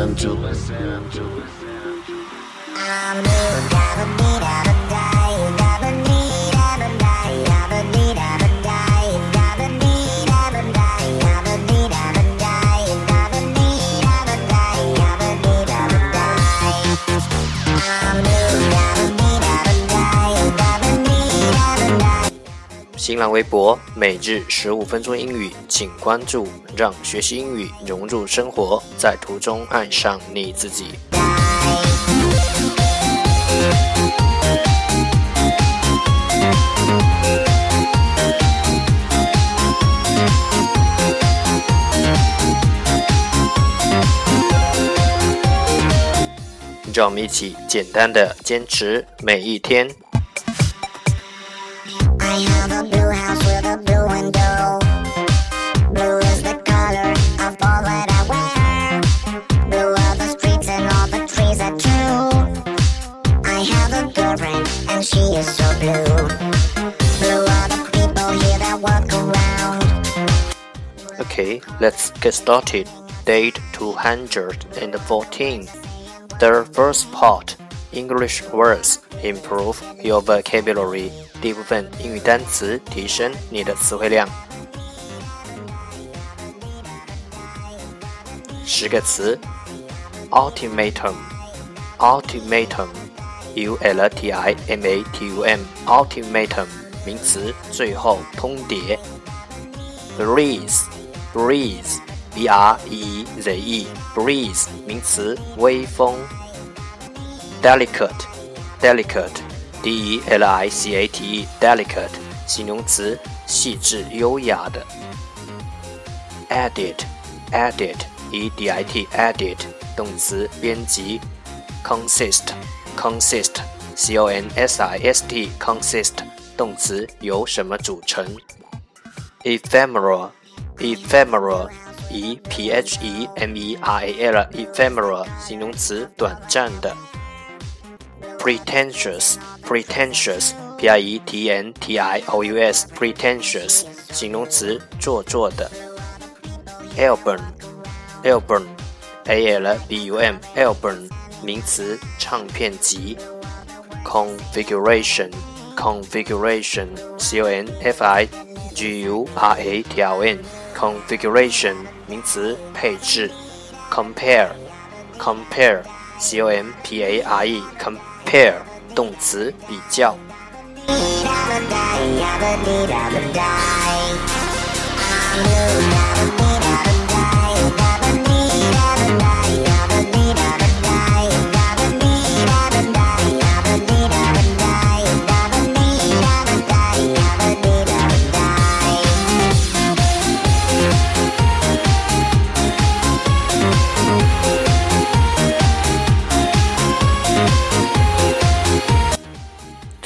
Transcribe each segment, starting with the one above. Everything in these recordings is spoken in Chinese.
listen to listen to listen to I'm new, gotta 新浪微博每日十五分钟英语，请关注，让学习英语融入生活，在途中爱上你自己。让我们一起简单的坚持每一天。get started. Date 214. The first part English words improve your vocabulary. 第一部分英语单词提升你的词汇量。十个词：ultimatum，ultimatum，u l t i m a t u m，ultimatum 名词，最后通牒。breeze breeze B r e e z e breeze 名词微风 delicate delicate d e l i c a t e delicate 形容词细致优雅的 edit edit e d i t edit 动词编辑 consist consist c o n s i s t consist 动词由什么组成 ephemeral ephemeral e p h e m e r a l ephemeral 形容词短暂的 pretentious pretentious p r e t n t i o u s pretentious 形容词做作的 album album a l b u m album 名词唱片集 configuration configuration c o n f i g u r a t i o n configuration 名词配置 compare compare c o m p a r e compare 动词比较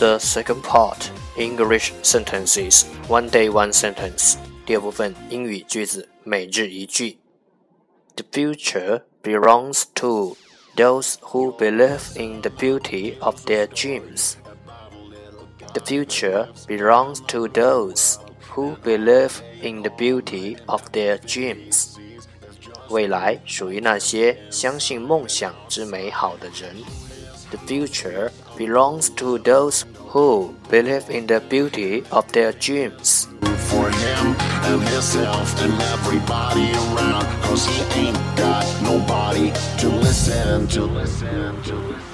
The second part English sentences one day one sentence 第二部分英语句子每日一句 The future belongs to those who believe in the beauty of their dreams. The future belongs to those who believe in the beauty of their dreams. 未来属于那些相信梦想之美好的人。The future belongs to those who believe in the beauty of their dreams. For him and himself and everybody around. Cause he ain't got nobody to listen to. Listen to.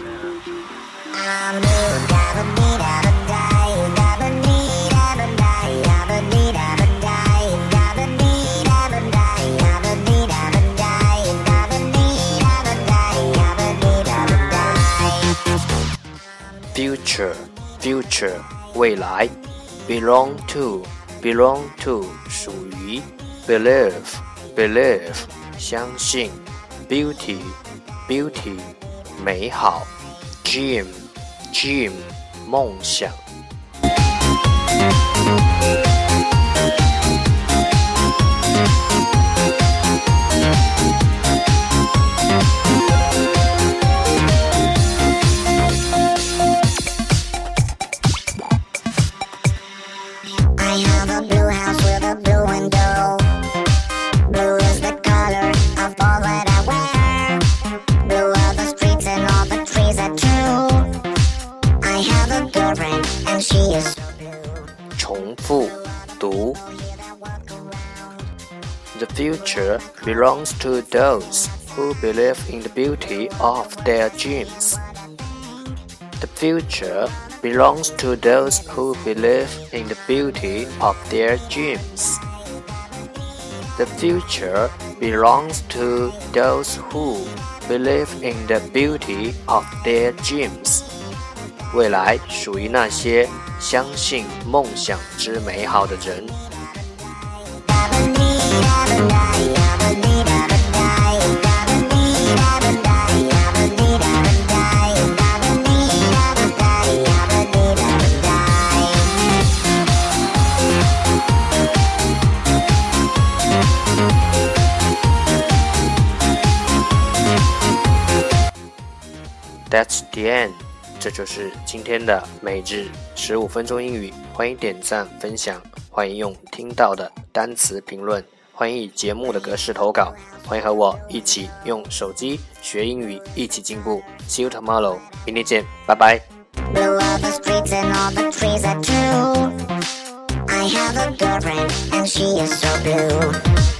Future, future, 未来。Belong to, belong to, 属于。Believe, believe, 相信。Beauty, beauty 美好，dream dream 梦想。 future belongs to those who believe in the beauty of their dreams. The future belongs to those who believe in the beauty of their dreams. The future belongs to those who believe in the beauty of their dreams. 未来属于那些相信梦想之美好的人。 that's the end. 这就是今天的每日十五分钟英语欢迎点赞分享欢迎用听到的单词评论欢迎以节目的格式投稿欢迎和我一起用手机学英语一起进步。See you tomorrow. 明天见拜拜。I have a girlfriend and she is so blue.